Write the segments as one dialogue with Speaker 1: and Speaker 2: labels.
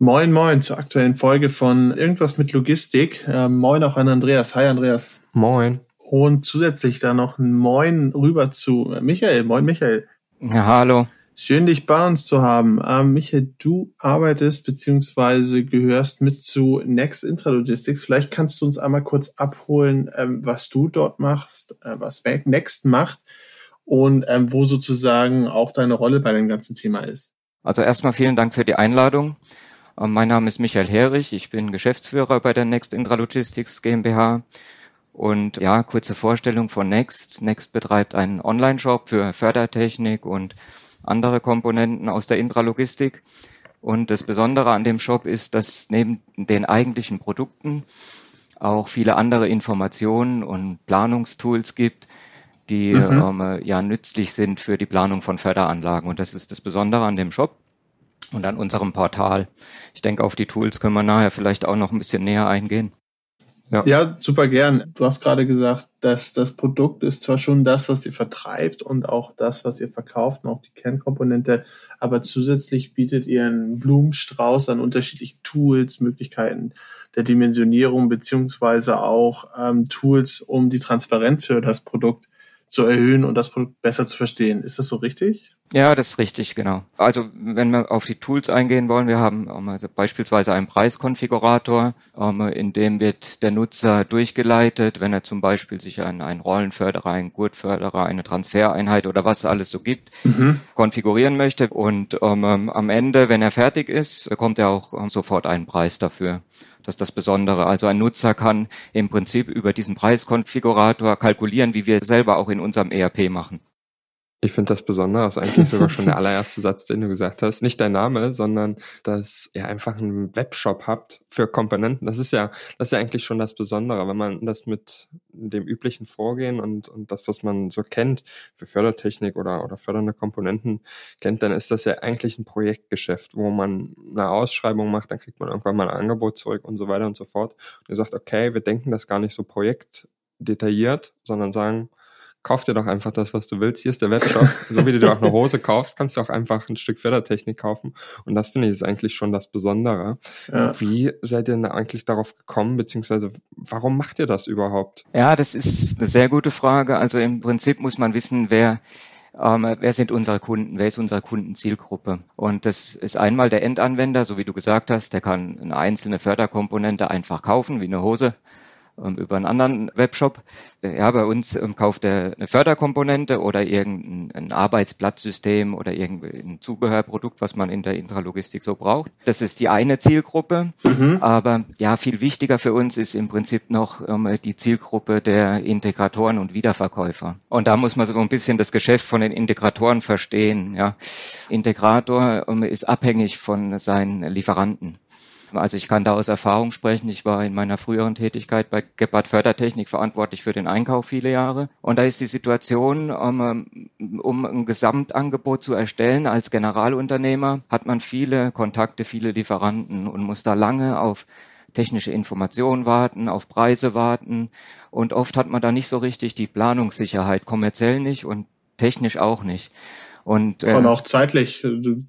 Speaker 1: Moin, moin zur aktuellen Folge von Irgendwas mit Logistik. Äh, moin auch an Andreas. Hi, Andreas.
Speaker 2: Moin.
Speaker 1: Und zusätzlich da noch ein Moin rüber zu Michael. Moin, Michael.
Speaker 2: Ja, hallo.
Speaker 1: Schön, dich bei uns zu haben. Ähm, Michael, du arbeitest beziehungsweise gehörst mit zu Next Intralogistics. Vielleicht kannst du uns einmal kurz abholen, ähm, was du dort machst, äh, was Next macht und ähm, wo sozusagen auch deine Rolle bei dem ganzen Thema ist.
Speaker 2: Also erstmal vielen Dank für die Einladung. Ähm, mein Name ist Michael Herrich, ich bin Geschäftsführer bei der Next Intralogistics GmbH. Und ja, kurze Vorstellung von Next. Next betreibt einen Online-Shop für Fördertechnik und andere Komponenten aus der Intralogistik. Und das Besondere an dem Shop ist, dass neben den eigentlichen Produkten auch viele andere Informationen und Planungstools gibt, die mhm. ähm, ja nützlich sind für die Planung von Förderanlagen. Und das ist das Besondere an dem Shop und an unserem Portal. Ich denke, auf die Tools können wir nachher vielleicht auch noch ein bisschen näher eingehen.
Speaker 1: Ja. ja, super gern. Du hast gerade gesagt, dass das Produkt ist zwar schon das, was ihr vertreibt und auch das, was ihr verkauft und auch die Kernkomponente, aber zusätzlich bietet ihr einen Blumenstrauß an unterschiedlichen Tools, Möglichkeiten der Dimensionierung beziehungsweise auch ähm, Tools, um die Transparenz für das Produkt zu erhöhen und das Produkt besser zu verstehen. Ist das so richtig?
Speaker 2: Ja, das ist richtig, genau. Also wenn wir auf die Tools eingehen wollen, wir haben also beispielsweise einen Preiskonfigurator, ähm, in dem wird der Nutzer durchgeleitet, wenn er zum Beispiel sich einen, einen Rollenförderer, einen Gurtförderer, eine Transfereinheit oder was alles so gibt, mhm. konfigurieren möchte. Und ähm, am Ende, wenn er fertig ist, bekommt er auch ähm, sofort einen Preis dafür. Das ist das Besondere. Also ein Nutzer kann im Prinzip über diesen Preiskonfigurator kalkulieren, wie wir selber auch in unserem ERP machen.
Speaker 3: Ich finde das besonders, eigentlich sogar schon der allererste Satz, den du gesagt hast. Nicht dein Name, sondern dass ihr einfach einen Webshop habt für Komponenten. Das ist ja, das ist ja eigentlich schon das Besondere. Wenn man das mit dem üblichen Vorgehen und, und das, was man so kennt für Fördertechnik oder, oder fördernde Komponenten kennt, dann ist das ja eigentlich ein Projektgeschäft, wo man eine Ausschreibung macht, dann kriegt man irgendwann mal ein Angebot zurück und so weiter und so fort. Und ihr sagt, okay, wir denken das gar nicht so projektdetailliert, sondern sagen, kauf dir doch einfach das, was du willst. Hier ist der Webshop. so wie du dir auch eine Hose kaufst, kannst du auch einfach ein Stück Fördertechnik kaufen. Und das finde ich ist eigentlich schon das Besondere. Ja. Wie seid ihr denn eigentlich darauf gekommen, beziehungsweise warum macht ihr das überhaupt?
Speaker 2: Ja, das ist eine sehr gute Frage. Also im Prinzip muss man wissen, wer ähm, wer sind unsere Kunden, wer ist unsere Kundenzielgruppe? Und das ist einmal der Endanwender, so wie du gesagt hast, der kann eine einzelne Förderkomponente einfach kaufen, wie eine Hose über einen anderen Webshop. Ja, bei uns ähm, kauft er eine Förderkomponente oder irgendein Arbeitsplatzsystem oder irgendein Zubehörprodukt, was man in der Intralogistik so braucht. Das ist die eine Zielgruppe. Mhm. Aber ja, viel wichtiger für uns ist im Prinzip noch ähm, die Zielgruppe der Integratoren und Wiederverkäufer. Und da muss man so ein bisschen das Geschäft von den Integratoren verstehen. Ja. Integrator ähm, ist abhängig von seinen Lieferanten. Also ich kann da aus Erfahrung sprechen. Ich war in meiner früheren Tätigkeit bei Gebhardt Fördertechnik verantwortlich für den Einkauf viele Jahre. Und da ist die Situation, um, um ein Gesamtangebot zu erstellen als Generalunternehmer, hat man viele Kontakte, viele Lieferanten und muss da lange auf technische Informationen warten, auf Preise warten. Und oft hat man da nicht so richtig die Planungssicherheit, kommerziell nicht und technisch auch nicht.
Speaker 1: Und, äh, Von auch zeitlich,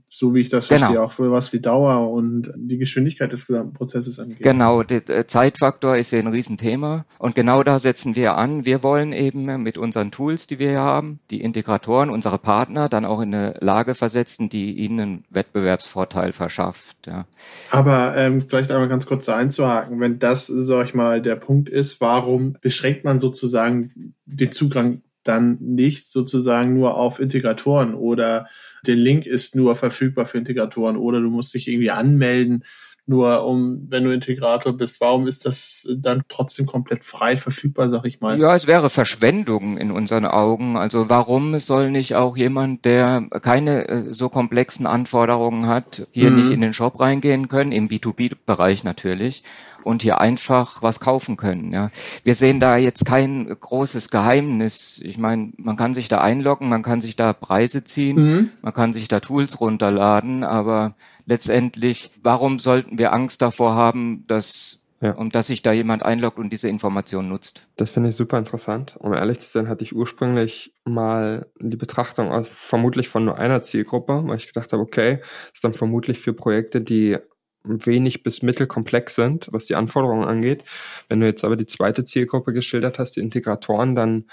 Speaker 1: so wie ich das genau. verstehe, auch für was wie Dauer und die Geschwindigkeit des gesamten Prozesses angeht.
Speaker 2: Genau, der Zeitfaktor ist ja ein Riesenthema. Und genau da setzen wir an. Wir wollen eben mit unseren Tools, die wir hier haben, die Integratoren, unsere Partner dann auch in eine Lage versetzen, die ihnen einen Wettbewerbsvorteil verschafft. Ja.
Speaker 1: Aber ähm, vielleicht einmal ganz kurz da einzuhaken, wenn das, sag ich mal, der Punkt ist, warum beschränkt man sozusagen den Zugang dann nicht sozusagen nur auf Integratoren oder der Link ist nur verfügbar für Integratoren oder du musst dich irgendwie anmelden. Nur um, wenn du Integrator bist, warum ist das dann trotzdem komplett frei verfügbar, sag ich mal?
Speaker 2: Ja, es wäre Verschwendung in unseren Augen. Also warum soll nicht auch jemand, der keine äh, so komplexen Anforderungen hat, hier mhm. nicht in den Shop reingehen können, im B2B-Bereich natürlich, und hier einfach was kaufen können. Ja. Wir sehen da jetzt kein großes Geheimnis. Ich meine, man kann sich da einloggen, man kann sich da Preise ziehen, mhm. man kann sich da Tools runterladen, aber letztendlich, warum sollten wir Angst davor haben, dass ja. um dass sich da jemand einloggt und diese Information nutzt.
Speaker 3: Das finde ich super interessant. Um ehrlich zu sein, hatte ich ursprünglich mal die Betrachtung aus vermutlich von nur einer Zielgruppe, weil ich gedacht habe, okay, ist dann vermutlich für Projekte, die wenig bis mittelkomplex sind, was die Anforderungen angeht. Wenn du jetzt aber die zweite Zielgruppe geschildert hast, die Integratoren, dann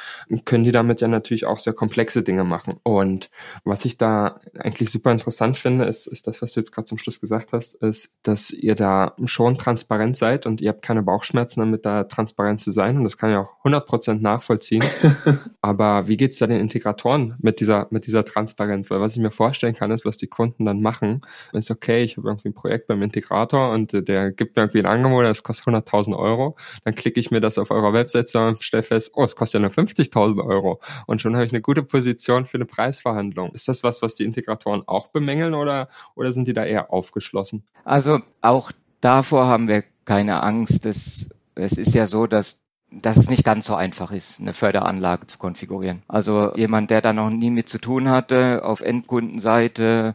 Speaker 3: können die damit ja natürlich auch sehr komplexe Dinge machen. Und was ich da eigentlich super interessant finde, ist, ist das, was du jetzt gerade zum Schluss gesagt hast, ist, dass ihr da schon transparent seid und ihr habt keine Bauchschmerzen damit, da transparent zu sein. Und das kann ich auch 100% nachvollziehen. aber wie geht's da den Integratoren mit dieser, mit dieser Transparenz? Weil was ich mir vorstellen kann, ist, was die Kunden dann machen, ist okay, ich habe irgendwie ein Projekt beim Integrator Integrator und äh, der gibt mir irgendwie ein Angebot, das kostet 100.000 Euro. Dann klicke ich mir das auf eurer Webseite und stelle fest, oh, es kostet ja nur 50.000 Euro. Und schon habe ich eine gute Position für eine Preisverhandlung. Ist das was, was die Integratoren auch bemängeln oder, oder sind die da eher aufgeschlossen?
Speaker 2: Also auch davor haben wir keine Angst. Es, es ist ja so, dass dass es nicht ganz so einfach ist, eine Förderanlage zu konfigurieren. Also jemand, der da noch nie mit zu tun hatte, auf Endkundenseite,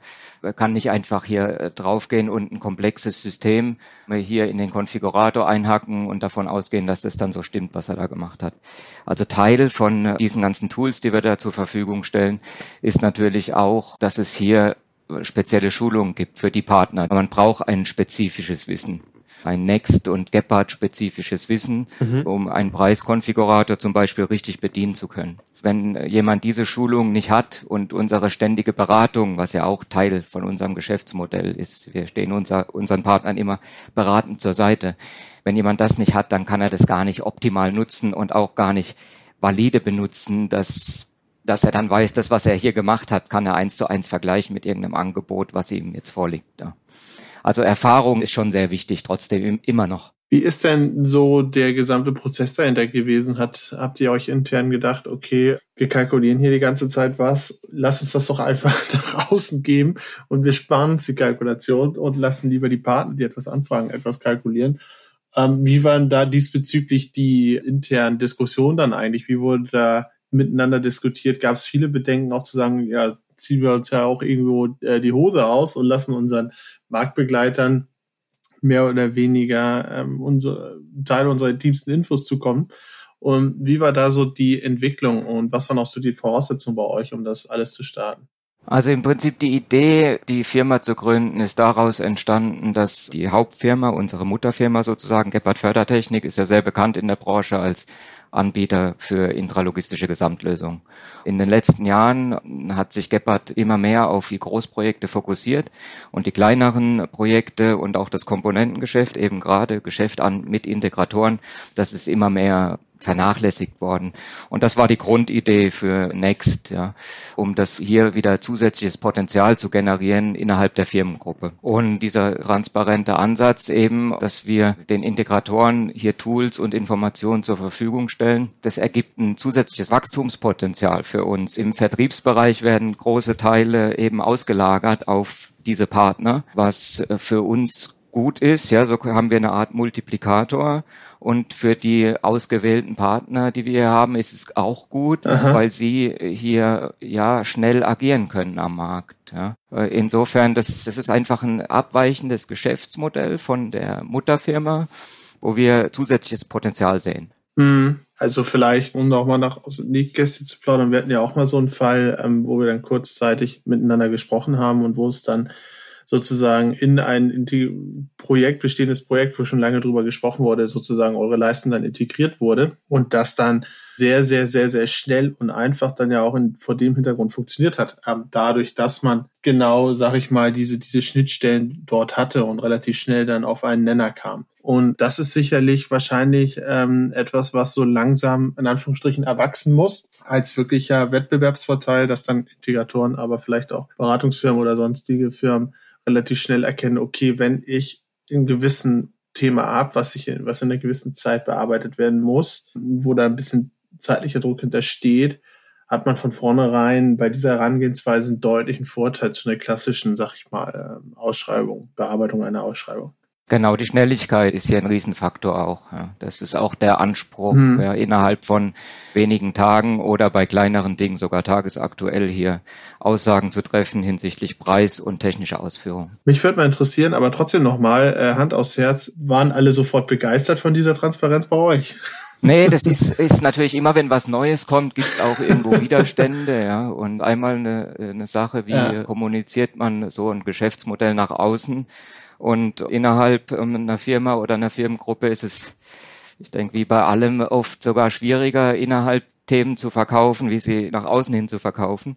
Speaker 2: kann nicht einfach hier äh, draufgehen und ein komplexes System hier in den Konfigurator einhacken und davon ausgehen, dass das dann so stimmt, was er da gemacht hat. Also Teil von diesen ganzen Tools, die wir da zur Verfügung stellen, ist natürlich auch, dass es hier spezielle Schulungen gibt für die Partner. Man braucht ein spezifisches Wissen ein Next- und Gepard-spezifisches Wissen, mhm. um einen Preiskonfigurator zum Beispiel richtig bedienen zu können. Wenn jemand diese Schulung nicht hat und unsere ständige Beratung, was ja auch Teil von unserem Geschäftsmodell ist, wir stehen unser, unseren Partnern immer beratend zur Seite. Wenn jemand das nicht hat, dann kann er das gar nicht optimal nutzen und auch gar nicht valide benutzen, dass dass er dann weiß, das, was er hier gemacht hat, kann er eins zu eins vergleichen mit irgendeinem Angebot, was ihm jetzt vorliegt. Ja. Also Erfahrung ist schon sehr wichtig, trotzdem immer noch.
Speaker 1: Wie ist denn so der gesamte Prozess dahinter gewesen? Hat, habt ihr euch intern gedacht, okay, wir kalkulieren hier die ganze Zeit was, lass uns das doch einfach nach außen geben und wir sparen uns die Kalkulation und lassen lieber die Partner, die etwas anfragen, etwas kalkulieren. Ähm, wie waren da diesbezüglich die internen Diskussionen dann eigentlich? Wie wurde da miteinander diskutiert? Gab es viele Bedenken auch zu sagen, ja, ziehen wir uns ja auch irgendwo äh, die Hose aus und lassen unseren Marktbegleitern mehr oder weniger ähm, unsere Teile unserer intimsten Infos zukommen. Und wie war da so die Entwicklung und was waren auch so die Voraussetzungen bei euch, um das alles zu starten?
Speaker 2: Also im Prinzip die Idee, die Firma zu gründen, ist daraus entstanden, dass die Hauptfirma, unsere Mutterfirma sozusagen, Gebhardt Fördertechnik, ist ja sehr bekannt in der Branche als Anbieter für intralogistische Gesamtlösungen. In den letzten Jahren hat sich Gebhardt immer mehr auf die Großprojekte fokussiert und die kleineren Projekte und auch das Komponentengeschäft, eben gerade Geschäft an mit Integratoren, das ist immer mehr vernachlässigt worden. Und das war die Grundidee für Next, ja, um das hier wieder zusätzliches Potenzial zu generieren innerhalb der Firmengruppe. Und dieser transparente Ansatz eben, dass wir den Integratoren hier Tools und Informationen zur Verfügung stellen, das ergibt ein zusätzliches Wachstumspotenzial für uns. Im Vertriebsbereich werden große Teile eben ausgelagert auf diese Partner, was für uns gut ist. Ja, so haben wir eine Art Multiplikator. Und für die ausgewählten Partner, die wir hier haben, ist es auch gut, Aha. weil sie hier ja schnell agieren können am Markt. Ja. Insofern, das, das ist einfach ein abweichendes Geschäftsmodell von der Mutterfirma, wo wir zusätzliches Potenzial sehen.
Speaker 1: Hm. Also vielleicht, um nochmal nach aus Nähkästchen zu plaudern, wir hatten ja auch mal so einen Fall, ähm, wo wir dann kurzzeitig miteinander gesprochen haben und wo es dann sozusagen in ein Projekt, bestehendes Projekt, wo schon lange drüber gesprochen wurde, sozusagen eure Leistung dann integriert wurde und das dann sehr, sehr, sehr, sehr schnell und einfach dann ja auch in, vor dem Hintergrund funktioniert hat. Ähm, dadurch, dass man genau, sag ich mal, diese, diese Schnittstellen dort hatte und relativ schnell dann auf einen Nenner kam. Und das ist sicherlich wahrscheinlich ähm, etwas, was so langsam in Anführungsstrichen erwachsen muss, als wirklicher Wettbewerbsvorteil, dass dann Integratoren, aber vielleicht auch Beratungsfirmen oder sonstige Firmen relativ schnell erkennen, okay, wenn ich in gewissen Thema ab, was sich, was in einer gewissen Zeit bearbeitet werden muss, wo da ein bisschen zeitlicher Druck hintersteht, hat man von vornherein bei dieser Herangehensweise einen deutlichen Vorteil zu einer klassischen, sag ich mal, ähm, Ausschreibung, Bearbeitung einer Ausschreibung.
Speaker 2: Genau, die Schnelligkeit ist hier ein Riesenfaktor auch. Ja. Das ist auch der Anspruch, hm. ja, innerhalb von wenigen Tagen oder bei kleineren Dingen sogar tagesaktuell hier Aussagen zu treffen hinsichtlich Preis und technischer Ausführung.
Speaker 1: Mich würde mal interessieren, aber trotzdem nochmal, äh, Hand aufs Herz, waren alle sofort begeistert von dieser Transparenz bei euch?
Speaker 2: Nee, das ist, ist natürlich immer, wenn was Neues kommt, gibt's auch irgendwo Widerstände, ja. Und einmal eine, eine Sache, wie ja. kommuniziert man so ein Geschäftsmodell nach außen? Und innerhalb ähm, einer Firma oder einer Firmengruppe ist es, ich denke, wie bei allem oft sogar schwieriger, innerhalb Themen zu verkaufen, wie sie nach außen hin zu verkaufen.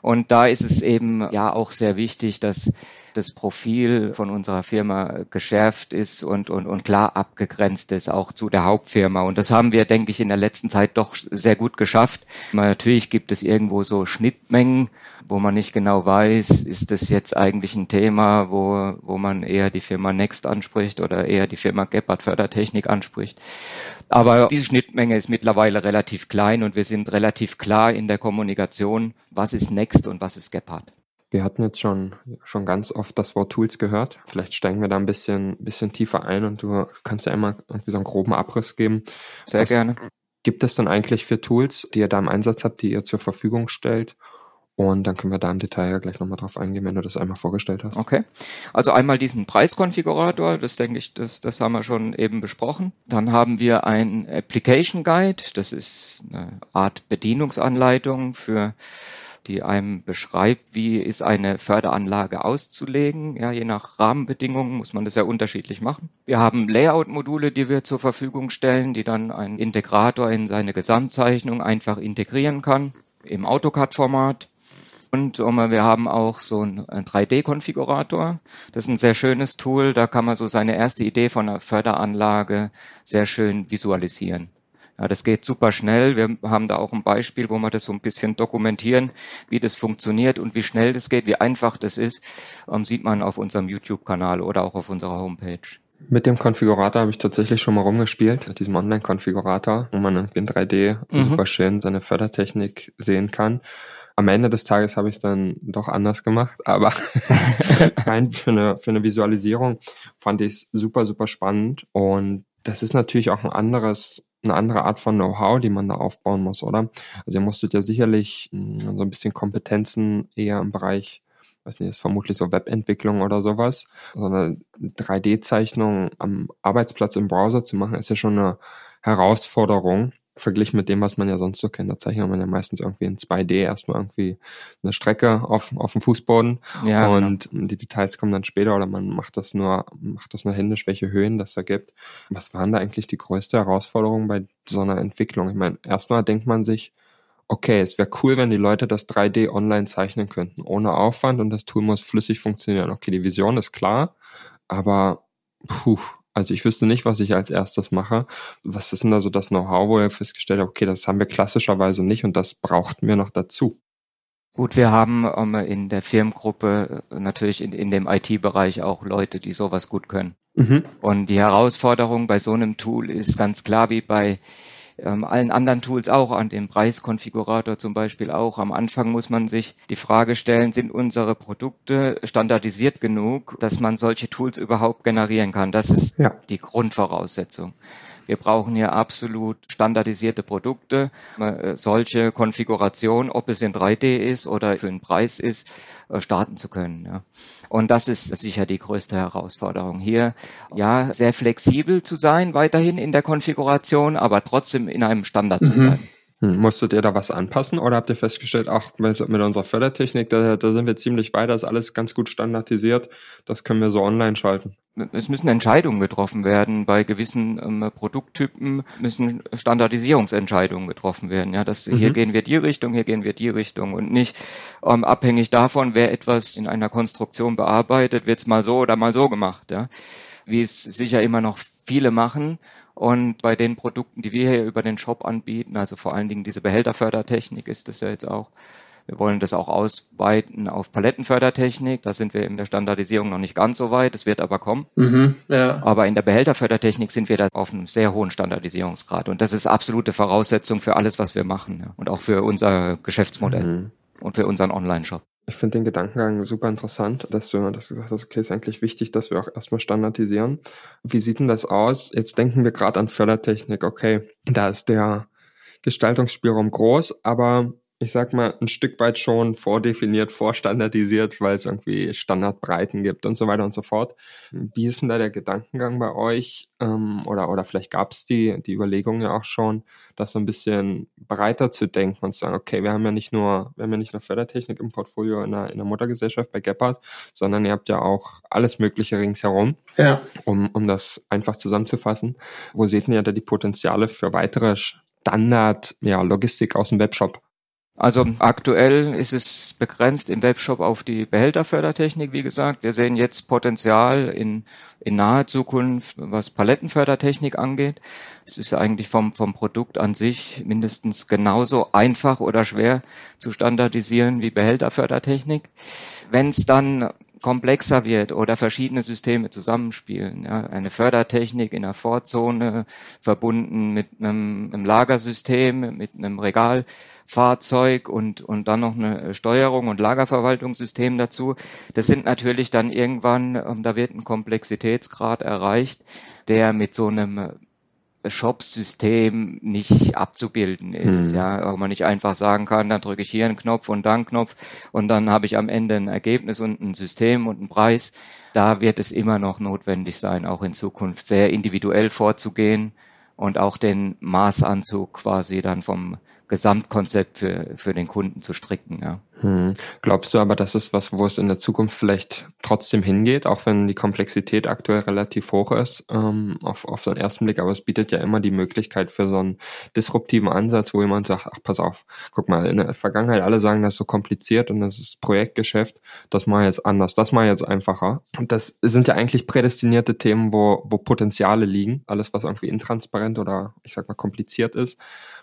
Speaker 2: Und da ist es eben ja auch sehr wichtig, dass das Profil von unserer Firma geschärft ist und, und, und klar abgegrenzt ist, auch zu der Hauptfirma. Und das haben wir, denke ich, in der letzten Zeit doch sehr gut geschafft. Natürlich gibt es irgendwo so Schnittmengen, wo man nicht genau weiß, ist das jetzt eigentlich ein Thema, wo, wo man eher die Firma Next anspricht oder eher die Firma Gebhardt Fördertechnik anspricht. Aber diese Schnittmenge ist mittlerweile relativ klein und wir sind relativ klar in der Kommunikation, was ist Next und was ist Gebhardt.
Speaker 3: Wir hatten jetzt schon, schon ganz oft das Wort Tools gehört. Vielleicht steigen wir da ein bisschen, bisschen tiefer ein und du kannst ja einmal irgendwie so einen groben Abriss geben.
Speaker 2: Sehr Was gerne.
Speaker 3: Gibt es dann eigentlich für Tools, die ihr da im Einsatz habt, die ihr zur Verfügung stellt? Und dann können wir da im Detail ja gleich nochmal drauf eingehen, wenn du das einmal vorgestellt hast.
Speaker 2: Okay. Also einmal diesen Preiskonfigurator, das denke ich, das, das haben wir schon eben besprochen. Dann haben wir ein Application Guide, das ist eine Art Bedienungsanleitung für die einem beschreibt, wie ist eine Förderanlage auszulegen. Ja, je nach Rahmenbedingungen muss man das ja unterschiedlich machen. Wir haben Layout-Module, die wir zur Verfügung stellen, die dann ein Integrator in seine Gesamtzeichnung einfach integrieren kann im AutoCAD-Format. Und wir haben auch so einen 3D-Konfigurator. Das ist ein sehr schönes Tool. Da kann man so seine erste Idee von einer Förderanlage sehr schön visualisieren. Ja, das geht super schnell. Wir haben da auch ein Beispiel, wo wir das so ein bisschen dokumentieren, wie das funktioniert und wie schnell das geht, wie einfach das ist, ähm, sieht man auf unserem YouTube-Kanal oder auch auf unserer Homepage.
Speaker 3: Mit dem Konfigurator habe ich tatsächlich schon mal rumgespielt, mit diesem Online-Konfigurator, wo man in 3D mhm. super schön seine Fördertechnik sehen kann. Am Ende des Tages habe ich es dann doch anders gemacht, aber rein für eine, für eine Visualisierung fand ich es super, super spannend. Und das ist natürlich auch ein anderes eine andere Art von Know-how, die man da aufbauen muss, oder? Also ihr musstet ja sicherlich mh, hm, so ein bisschen Kompetenzen eher im Bereich, weiß nicht, ist vermutlich so Webentwicklung oder sowas. So eine 3D-Zeichnung am Arbeitsplatz im Browser zu machen, ist ja schon eine Herausforderung verglichen mit dem, was man ja sonst so kennt. Da zeichnet man ja meistens irgendwie in 2D erstmal irgendwie eine Strecke auf, auf dem Fußboden ja, und genau. die Details kommen dann später oder man macht das nur, macht das nur händisch, welche Höhen das ergibt. Was waren da eigentlich die größte Herausforderung bei so einer Entwicklung? Ich meine, erstmal denkt man sich, okay, es wäre cool, wenn die Leute das 3D online zeichnen könnten, ohne Aufwand und das Tool muss flüssig funktionieren. Okay, die Vision ist klar, aber puh, also ich wüsste nicht, was ich als erstes mache. Was ist denn da so das Know-how, wo ihr festgestellt habt, okay, das haben wir klassischerweise nicht und das brauchten wir noch dazu?
Speaker 2: Gut, wir haben ähm, in der Firmengruppe äh, natürlich in, in dem IT-Bereich auch Leute, die sowas gut können. Mhm. Und die Herausforderung bei so einem Tool ist ganz klar wie bei ähm, allen anderen Tools auch, an dem Preiskonfigurator zum Beispiel auch. Am Anfang muss man sich die Frage stellen, sind unsere Produkte standardisiert genug, dass man solche Tools überhaupt generieren kann? Das ist ja. die Grundvoraussetzung. Wir brauchen hier absolut standardisierte Produkte, äh, solche Konfiguration, ob es in 3D ist oder für einen Preis ist, äh, starten zu können. Ja. Und das ist sicher die größte Herausforderung hier. Ja, sehr flexibel zu sein, weiterhin in der Konfiguration, aber trotzdem in einem Standard mhm. zu bleiben.
Speaker 3: Hm, musstet ihr da was anpassen oder habt ihr festgestellt, ach, mit, mit unserer Fördertechnik, da, da sind wir ziemlich weit, da ist alles ganz gut standardisiert, das können wir so online schalten?
Speaker 2: Es müssen Entscheidungen getroffen werden. Bei gewissen ähm, Produkttypen müssen Standardisierungsentscheidungen getroffen werden. Ja, dass mhm. hier gehen wir die Richtung, hier gehen wir die Richtung und nicht ähm, abhängig davon, wer etwas in einer Konstruktion bearbeitet, wird's mal so oder mal so gemacht. Ja, wie es sicher immer noch viele machen und bei den Produkten, die wir hier über den Shop anbieten, also vor allen Dingen diese Behälterfördertechnik ist das ja jetzt auch, Wir wollen das auch ausweiten auf Palettenfördertechnik. Da sind wir in der Standardisierung noch nicht ganz so weit. Es wird aber kommen. Mhm, ja. Aber in der Behälterfördertechnik sind wir da auf einem sehr hohen Standardisierungsgrad. Und das ist absolute Voraussetzung für alles, was wir machen. Ja. Und auch für unser Geschäftsmodell mhm. und für unseren Online-Shop.
Speaker 3: Ich finde den Gedankengang super interessant, dass du, dass du gesagt hast, okay, ist eigentlich wichtig, dass wir auch erstmal standardisieren. Wie sieht denn das aus? Jetzt denken wir gerade an Fördertechnik, okay, da ist der Gestaltungsspielraum groß, aber ich sag mal, ein Stück weit schon vordefiniert, vorstandardisiert, weil es irgendwie Standardbreiten gibt und so weiter und so fort. Wie ist denn da der Gedankengang bei euch? Ähm, oder, oder vielleicht gab es die, die Überlegung ja auch schon, das so ein bisschen breiter zu denken und zu sagen, okay, wir haben ja nicht nur, wir haben ja nicht nur Fördertechnik im Portfolio in der, in der Muttergesellschaft bei Gepard, sondern ihr habt ja auch alles Mögliche ringsherum. Ja. Um, um das einfach zusammenzufassen. Wo seht ihr da die Potenziale für weitere Standard, ja, Logistik aus dem Webshop?
Speaker 2: Also aktuell ist es begrenzt im Webshop auf die Behälterfördertechnik, wie gesagt. Wir sehen jetzt Potenzial in, in naher Zukunft, was Palettenfördertechnik angeht. Es ist eigentlich vom, vom Produkt an sich mindestens genauso einfach oder schwer zu standardisieren wie Behälterfördertechnik. Wenn es dann komplexer wird oder verschiedene Systeme zusammenspielen. Ja, eine Fördertechnik in der Vorzone verbunden mit einem, einem Lagersystem, mit einem Regalfahrzeug und, und dann noch eine Steuerung und Lagerverwaltungssystem dazu. Das sind natürlich dann irgendwann, ähm, da wird ein Komplexitätsgrad erreicht, der mit so einem Shop-System nicht abzubilden ist. Hm. Ja, wo man nicht einfach sagen kann, dann drücke ich hier einen Knopf und dann einen Knopf und dann habe ich am Ende ein Ergebnis und ein System und einen Preis. Da wird es immer noch notwendig sein, auch in Zukunft sehr individuell vorzugehen und auch den Maßanzug quasi dann vom Gesamtkonzept für, für den Kunden zu stricken. Ja.
Speaker 3: Hm. Glaubst du aber, das ist was, wo es in der Zukunft vielleicht trotzdem hingeht, auch wenn die Komplexität aktuell relativ hoch ist, ähm, auf, auf so einen ersten Blick, aber es bietet ja immer die Möglichkeit für so einen disruptiven Ansatz, wo jemand sagt, ach, pass auf, guck mal, in der Vergangenheit alle sagen, das ist so kompliziert und das ist Projektgeschäft, das mal jetzt anders, das mal jetzt einfacher. Und das sind ja eigentlich prädestinierte Themen, wo, wo Potenziale liegen. Alles, was irgendwie intransparent oder ich sag mal kompliziert ist,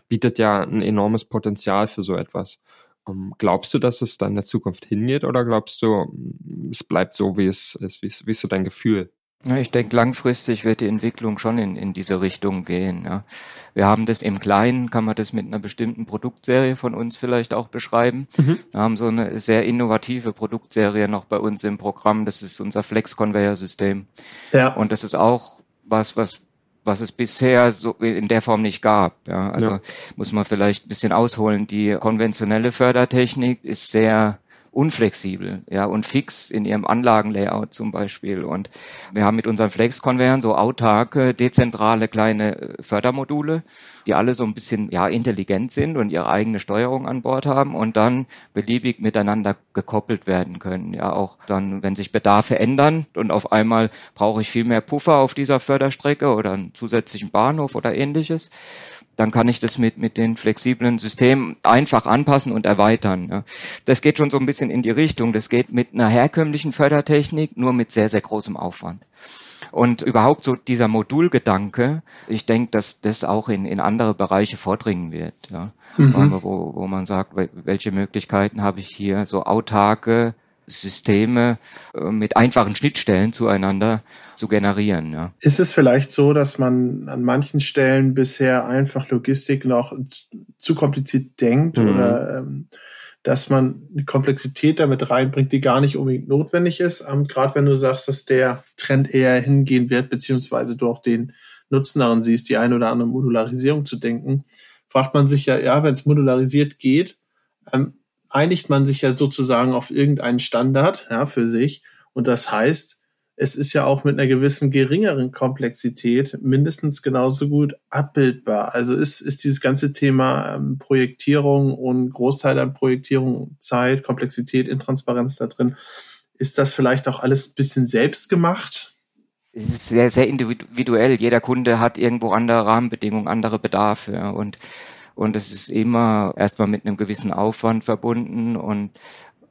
Speaker 3: bietet ja ein enormes Potenzial für so etwas. Um, ähm, glaubst du, dass es dann in der Zukunft hingeht oder glaubst du, mm, es bleibt so, wie es ist? Wie ist, wie ist so dein Gefühl?
Speaker 2: Ja, ich denke, langfristig wird die Entwicklung schon in, in diese Richtung gehen. Ja. Wir haben das im Kleinen, kann man das mit einer bestimmten Produktserie von uns vielleicht auch beschreiben. Mhm. Wir haben so eine sehr innovative Produktserie noch bei uns im Programm. Das ist unser Flex-Conveyor-System. Ja. Und das ist auch was, was was es bisher so in der Form nicht gab. Ja, also ja. muss man vielleicht ein bisschen ausholen. Die konventionelle Fördertechnik ist sehr unflexibel, ja, und fix in ihrem Anlagenlayout zum Beispiel. Und wir haben mit unseren Flex-Konveyern so autarke, dezentrale kleine äh, Fördermodule, die alle so ein bisschen, ja, intelligent sind und ihre eigene Steuerung an Bord haben und dann beliebig miteinander gekoppelt werden können. Ja, auch dann, wenn sich Bedarfe ändern und auf einmal brauche ich viel mehr Puffer auf dieser Förderstrecke oder einen zusätzlichen Bahnhof oder ähnliches dann kann ich das mit, mit den flexiblen Systemen einfach anpassen und erweitern. Ja. Das geht schon so ein bisschen in die Richtung. Das geht mit einer herkömmlichen Fördertechnik, nur mit sehr, sehr großem Aufwand. Und überhaupt so dieser Modulgedanke, ich denke, dass das auch in, in andere Bereiche vordringen wird. Ja. Mhm. Wo, wo man sagt, welche Möglichkeiten habe ich hier, so autarke Systeme äh, mit einfachen Schnittstellen zueinander zu generieren. Ja.
Speaker 1: Ist es vielleicht so, dass man an manchen Stellen bisher einfach Logistik noch zu kompliziert denkt mhm. oder ähm, dass man eine Komplexität damit reinbringt, die gar nicht unbedingt notwendig ist. Ähm, Gerade wenn du sagst, dass der Trend eher hingehen wird, beziehungsweise du auch den Nutzen darin siehst, die eine oder andere Modularisierung zu denken, fragt man sich ja, ja, wenn es modularisiert geht, ähm, einigt man sich ja sozusagen auf irgendeinen Standard ja, für sich. Und das heißt, es ist ja auch mit einer gewissen geringeren Komplexität mindestens genauso gut abbildbar. Also ist, ist dieses ganze Thema ähm, Projektierung und Großteil an Projektierung, Zeit, Komplexität, Intransparenz da drin, ist das vielleicht auch alles ein bisschen selbst gemacht?
Speaker 2: Es ist sehr, sehr individuell. Jeder Kunde hat irgendwo andere Rahmenbedingungen, andere Bedarfe. Und und es ist immer erstmal mit einem gewissen Aufwand verbunden und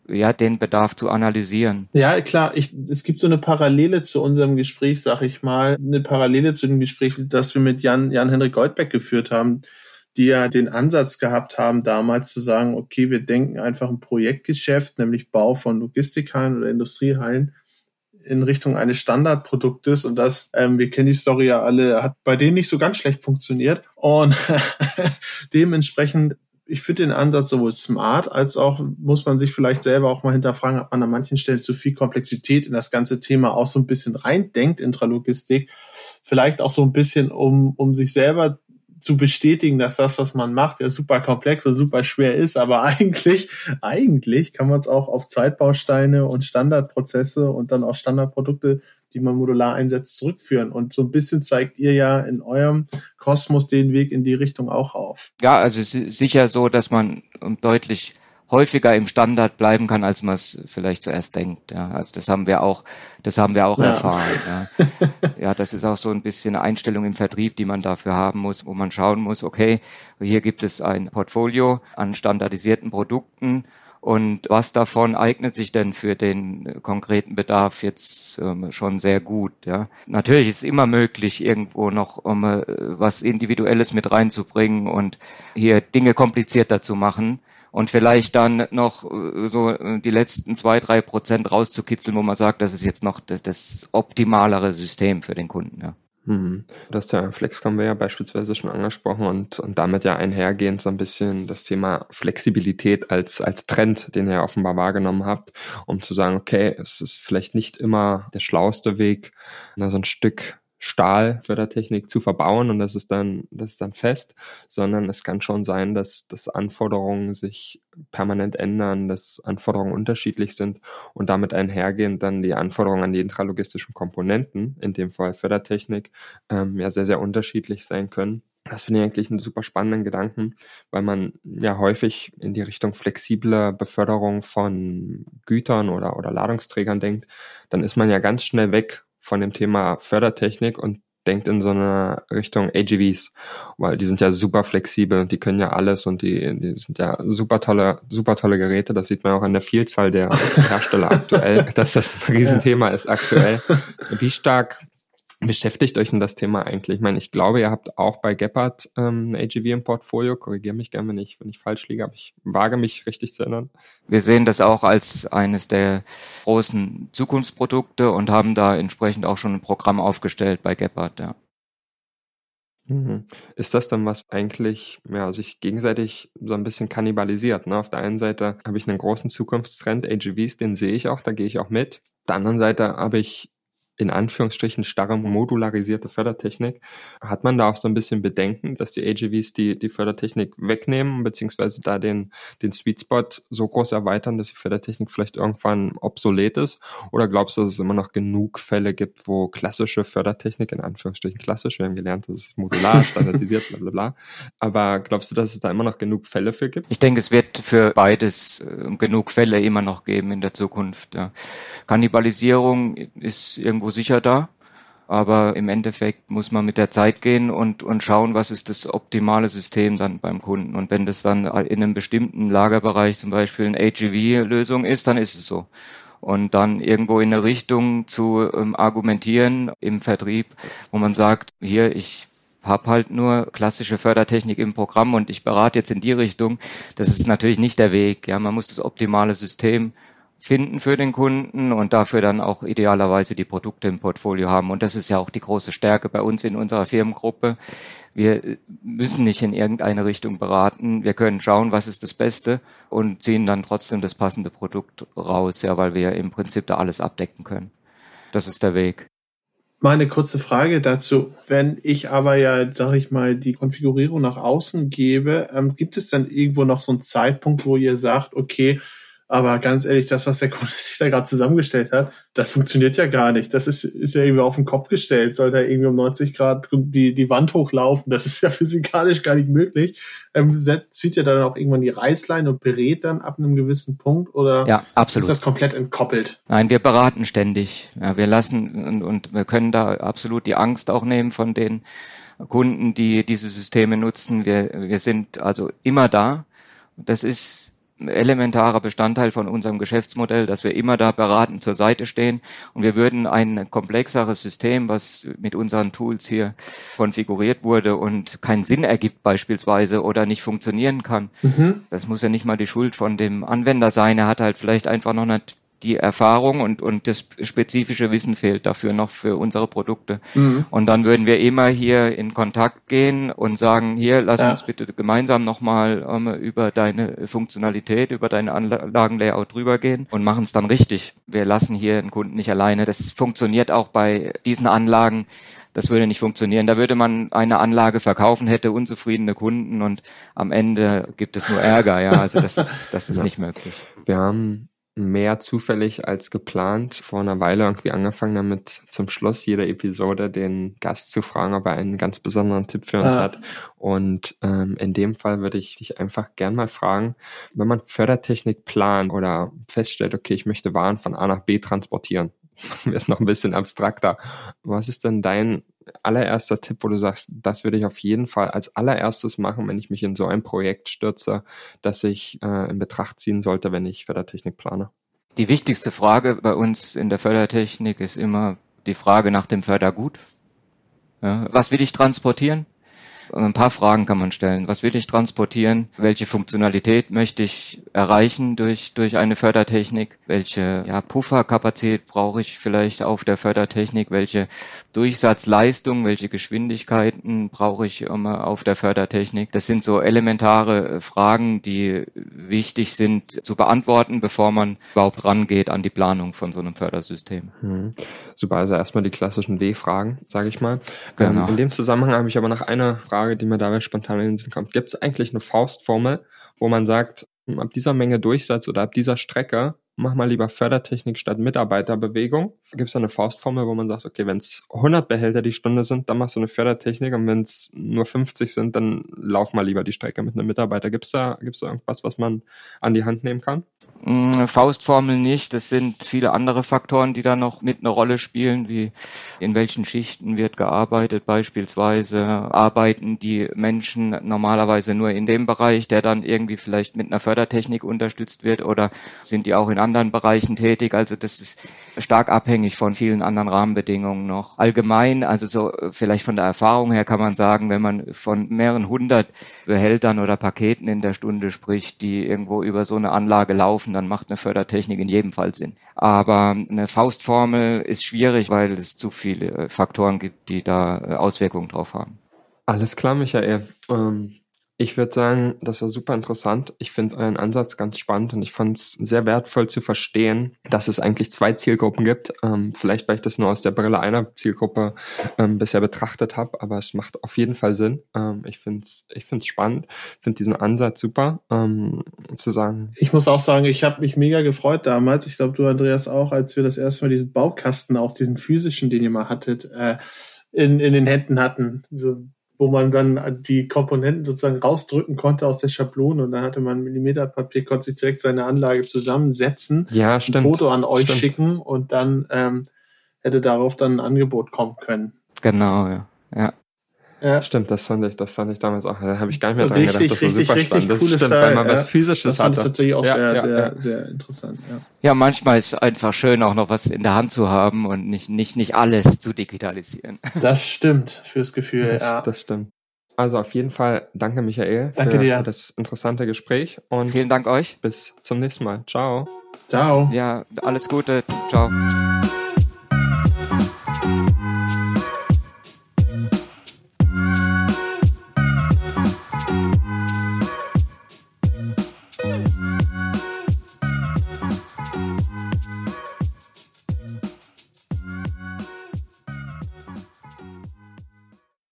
Speaker 2: ja, den Bedarf zu analysieren.
Speaker 1: Ja, klar, ich, es gibt so eine Parallele zu unserem Gespräch, sag ich mal, eine Parallele zu dem Gespräch, das wir mit Jan, Jan Henrik Goldbeck geführt haben, die ja den Ansatz gehabt haben, damals zu sagen, okay, wir denken einfach ein Projektgeschäft, nämlich Bau von Logistikhallen oder Industriehallen in Richtung eines Standardproduktes und das, ähm, wir kennen die Story ja alle, hat bei denen nicht so ganz schlecht funktioniert und dementsprechend ich finde den Ansatz sowohl smart als auch muss man sich vielleicht selber auch mal hinterfragen, ob man an manchen Stellen zu viel Komplexität in das ganze Thema auch so ein bisschen reindenkt, Intralogistik. Vielleicht auch so ein bisschen, um, um sich selber zu bestätigen, dass das, was man macht, ja super komplex und super schwer ist, aber eigentlich, eigentlich kann man es auch auf Zeitbausteine und Standardprozesse und dann auch Standardprodukte, die man modular einsetzt, zurückführen. Und so ein bisschen zeigt ihr ja in eurem Kosmos den Weg in die Richtung auch auf.
Speaker 2: Ja, also es ist sicher so, dass man deutlich häufiger im Standard bleiben kann, als man es vielleicht zuerst denkt. Ja, also das haben wir auch, das haben wir auch ja. erfahren. Ja. ja, das ist auch so ein bisschen eine Einstellung im Vertrieb, die man dafür haben muss, wo man schauen muss, okay, hier gibt es ein Portfolio an standardisierten Produkten und was davon eignet sich denn für den konkreten Bedarf jetzt ähm, schon sehr gut? Ja, natürlich ist es immer möglich, irgendwo noch um, äh, was Individuelles mit reinzubringen und hier Dinge komplizierter zu machen und vielleicht dann noch äh, so äh, die letzten zwei, drei Prozent rauszukitzeln, wo man sagt, das ist jetzt noch das, das optimalere System für den Kunden. Ja.
Speaker 3: Mhm. Das ist ja Flexconveyor beispielsweise schon angesprochen und, und damit ja einhergehend so ein bisschen das Thema Flexibilität als, als Trend, den ihr offenbar wahrgenommen habt, um zu sagen, okay, es ist vielleicht nicht immer der schlauste Weg, so ein Stück Stahlfördertechnik zu verbauen und das ist dann, das ist dann fest, sondern es kann schon sein, dass, dass Anforderungen sich permanent ändern, dass Anforderungen unterschiedlich sind und damit einhergehend dann die Anforderungen an die intralogistischen Komponenten, in dem Fall Fördertechnik, ähm, ja sehr, sehr unterschiedlich sein können. Das finde ich eigentlich einen super spannenden Gedanken, weil man ja häufig in die Richtung flexible Beförderung von Gütern oder, oder Ladungsträgern denkt. Dann ist man ja ganz schnell weg von dem Thema Fördertechnik und denkt in so einer Richtung AGVs, weil die sind ja super flexibel und die können ja alles und die, die sind ja super tolle, super tolle Geräte. Das sieht man auch an der Vielzahl der Hersteller aktuell, dass das ein Riesenthema ist aktuell. Wie stark beschäftigt euch denn das Thema eigentlich? Ich meine, ich glaube, ihr habt auch bei Gepard ähm, AGV im Portfolio. Korrigiere mich gerne, wenn ich, wenn ich falsch liege, aber ich wage mich richtig zu erinnern.
Speaker 2: Wir sehen das auch als eines der großen Zukunftsprodukte und haben da entsprechend auch schon ein Programm aufgestellt bei Gepard, ja.
Speaker 3: Mhm. Ist das dann was eigentlich ja, sich gegenseitig so ein bisschen kannibalisiert? Ne? Auf der einen Seite habe ich einen großen Zukunftstrend, AGVs, den sehe ich auch, da gehe ich auch mit. Auf der anderen Seite habe ich in Anführungsstrichen starre modularisierte Fördertechnik. Hat man da auch so ein bisschen Bedenken, dass die AGVs die, die Fördertechnik wegnehmen, beziehungsweise da den, den Sweet Spot so groß erweitern, dass die Fördertechnik vielleicht irgendwann obsolet ist? Oder glaubst du, dass es immer noch genug Fälle gibt, wo klassische Fördertechnik, in Anführungsstrichen klassisch, wir haben gelernt, das ist modular, standardisiert, bla bla bla. Aber glaubst du, dass es da immer noch genug Fälle für gibt?
Speaker 2: Ich denke, es wird für beides äh, genug Fälle immer noch geben in der Zukunft. Ja. Kannibalisierung ist irgendwo sicher da. Aber im Endeffekt muss man mit der Zeit gehen und, und schauen, was ist das optimale System dann beim Kunden. Und wenn das dann in einem bestimmten Lagerbereich zum Beispiel eine AGV-Lösung ist, dann ist es so. Und dann irgendwo in eine Richtung zu ähm, argumentieren im Vertrieb, wo man sagt, hier, ich habe halt nur klassische Fördertechnik im Programm und ich berate jetzt in die Richtung. Das ist natürlich nicht der Weg. Ja, man muss das optimale System finden für den Kunden und dafür dann auch idealerweise die Produkte im Portfolio haben. Und das ist ja auch die große Stärke bei uns in unserer Firmengruppe. Wir müssen nicht in irgendeine Richtung beraten. Wir können schauen, was ist das Beste und ziehen dann trotzdem das passende Produkt raus, ja, weil wir im Prinzip da alles abdecken können. Das ist der Weg.
Speaker 1: Meine kurze Frage dazu. Wenn ich aber ja, sag ich mal, die Konfigurierung nach außen gebe, ähm, gibt es dann irgendwo noch so einen Zeitpunkt, wo ihr sagt, okay, aber ganz ehrlich, das, was der Kunde sich da gerade zusammengestellt hat, das funktioniert ja gar nicht. Das ist, ist ja irgendwie auf den Kopf gestellt. Soll da irgendwie um 90 Grad die, die Wand hochlaufen? Das ist ja physikalisch gar nicht möglich. Ähm, zieht ja dann auch irgendwann die Reißleine und berät dann ab einem gewissen Punkt oder
Speaker 2: ja, absolut.
Speaker 1: ist das komplett entkoppelt?
Speaker 2: Nein, wir beraten ständig. Ja, wir lassen und, und wir können da absolut die Angst auch nehmen von den Kunden, die diese Systeme nutzen. Wir, wir sind also immer da. Das ist elementarer Bestandteil von unserem Geschäftsmodell, dass wir immer da beratend zur Seite stehen und wir würden ein komplexeres System, was mit unseren Tools hier konfiguriert wurde und keinen Sinn ergibt beispielsweise oder nicht funktionieren kann. Mhm. Das muss ja nicht mal die Schuld von dem Anwender sein. Er hat halt vielleicht einfach noch nicht die Erfahrung und, und das spezifische Wissen fehlt dafür noch für unsere Produkte. Mhm. Und dann würden wir immer hier in Kontakt gehen und sagen, hier, lass ja. uns bitte gemeinsam nochmal ähm, über deine Funktionalität, über deine Anlagenlayout drüber gehen und machen es dann richtig. Wir lassen hier den Kunden nicht alleine. Das funktioniert auch bei diesen Anlagen. Das würde nicht funktionieren. Da würde man eine Anlage verkaufen, hätte unzufriedene Kunden und am Ende gibt es nur Ärger. Ja, also das ist, das ist ja. nicht möglich.
Speaker 3: Wir haben mehr zufällig als geplant vor einer Weile irgendwie angefangen damit, zum Schluss jeder Episode den Gast zu fragen, ob er einen ganz besonderen Tipp für uns ah. hat. Und ähm, in dem Fall würde ich dich einfach gern mal fragen, wenn man Fördertechnik plant oder feststellt, okay, ich möchte Waren von A nach B transportieren, ist noch ein bisschen abstrakter. Was ist denn dein allererster Tipp, wo du sagst, das würde ich auf jeden Fall als allererstes machen, wenn ich mich in so ein Projekt stürze, das ich äh, in Betracht ziehen sollte, wenn ich Fördertechnik plane?
Speaker 2: Die wichtigste Frage bei uns in der Fördertechnik ist immer die Frage nach dem Fördergut. Ja, was will ich transportieren? Ein paar Fragen kann man stellen. Was will ich transportieren? Welche Funktionalität möchte ich erreichen durch, durch eine Fördertechnik? Welche ja, Pufferkapazität brauche ich vielleicht auf der Fördertechnik? Welche Durchsatzleistung, welche Geschwindigkeiten brauche ich um, auf der Fördertechnik? Das sind so elementare Fragen, die wichtig sind zu beantworten, bevor man überhaupt rangeht an die Planung von so einem Fördersystem.
Speaker 3: Hm. Super, also erstmal die klassischen W-Fragen, sage ich mal. Genau. Ähm, in dem Zusammenhang habe ich aber noch eine Frage Frage, die mir dabei spontan in den Sinn kommt. Gibt es eigentlich eine Faustformel, wo man sagt, ab dieser Menge Durchsatz oder ab dieser Strecke mach mal lieber Fördertechnik statt Mitarbeiterbewegung. Gibt es eine Faustformel, wo man sagt, okay, wenn es 100 Behälter die Stunde sind, dann machst du eine Fördertechnik und wenn es nur 50 sind, dann lauf mal lieber die Strecke mit einem Mitarbeiter. Gibt es da, gibt's da irgendwas, was man an die Hand nehmen kann?
Speaker 2: Mm, Faustformel nicht. Es sind viele andere Faktoren, die da noch mit eine Rolle spielen, wie in welchen Schichten wird gearbeitet. Beispielsweise arbeiten die Menschen normalerweise nur in dem Bereich, der dann irgendwie vielleicht mit einer Fördertechnik unterstützt wird oder sind die auch in anderen Bereichen tätig. Also das ist stark abhängig von vielen anderen Rahmenbedingungen noch. Allgemein, also so vielleicht von der Erfahrung her kann man sagen, wenn man von mehreren hundert Behältern oder Paketen in der Stunde spricht, die irgendwo über so eine Anlage laufen, dann macht eine Fördertechnik in jedem Fall Sinn. Aber eine Faustformel ist schwierig, weil es zu viele Faktoren gibt, die da Auswirkungen drauf haben.
Speaker 3: Alles klar, Michael. Ähm ich würde sagen, das war super interessant. Ich finde euren Ansatz ganz spannend und ich fand es sehr wertvoll zu verstehen, dass es eigentlich zwei Zielgruppen gibt. Ähm, vielleicht, weil ich das nur aus der Brille einer Zielgruppe ähm, bisher betrachtet habe, aber es macht auf jeden Fall Sinn. Ähm, ich finde es ich find's spannend, finde diesen Ansatz super, ähm, zu sagen.
Speaker 1: Ich muss auch sagen, ich habe mich mega gefreut damals. Ich glaube, du, Andreas, auch, als wir das erste Mal diesen Baukasten, auch diesen physischen, den ihr mal hattet, äh, in, in den Händen hatten. So wo man dann die Komponenten sozusagen rausdrücken konnte aus der Schablone und dann hatte man Millimeterpapier, konnte sich direkt seine Anlage zusammensetzen,
Speaker 3: ja, stimmt.
Speaker 1: ein Foto an euch stimmt. schicken und dann ähm, hätte darauf dann ein Angebot kommen können.
Speaker 2: Genau, ja. ja.
Speaker 3: Ja. Stimmt, das fand ich, das fand ich damals auch. Da habe ich gar nicht mehr dran
Speaker 1: richtig,
Speaker 3: gedacht. Das
Speaker 1: richtig, super spannend. Das stimmt,
Speaker 3: Style, weil man ja. was Physisches
Speaker 1: das
Speaker 3: hatte.
Speaker 1: Das fand ich tatsächlich auch ja, sehr, ja, sehr, sehr interessant. Ja.
Speaker 2: ja, manchmal ist es einfach schön, auch noch was in der Hand zu haben und nicht, nicht, nicht alles zu digitalisieren.
Speaker 1: Das stimmt fürs Gefühl.
Speaker 3: Das,
Speaker 1: ja.
Speaker 3: das stimmt. Also auf jeden Fall danke Michael
Speaker 1: danke
Speaker 3: für,
Speaker 1: dir.
Speaker 3: für das interessante Gespräch und
Speaker 2: vielen Dank euch.
Speaker 3: Bis zum nächsten Mal. Ciao.
Speaker 1: Ciao.
Speaker 2: Ja, alles Gute. Ciao.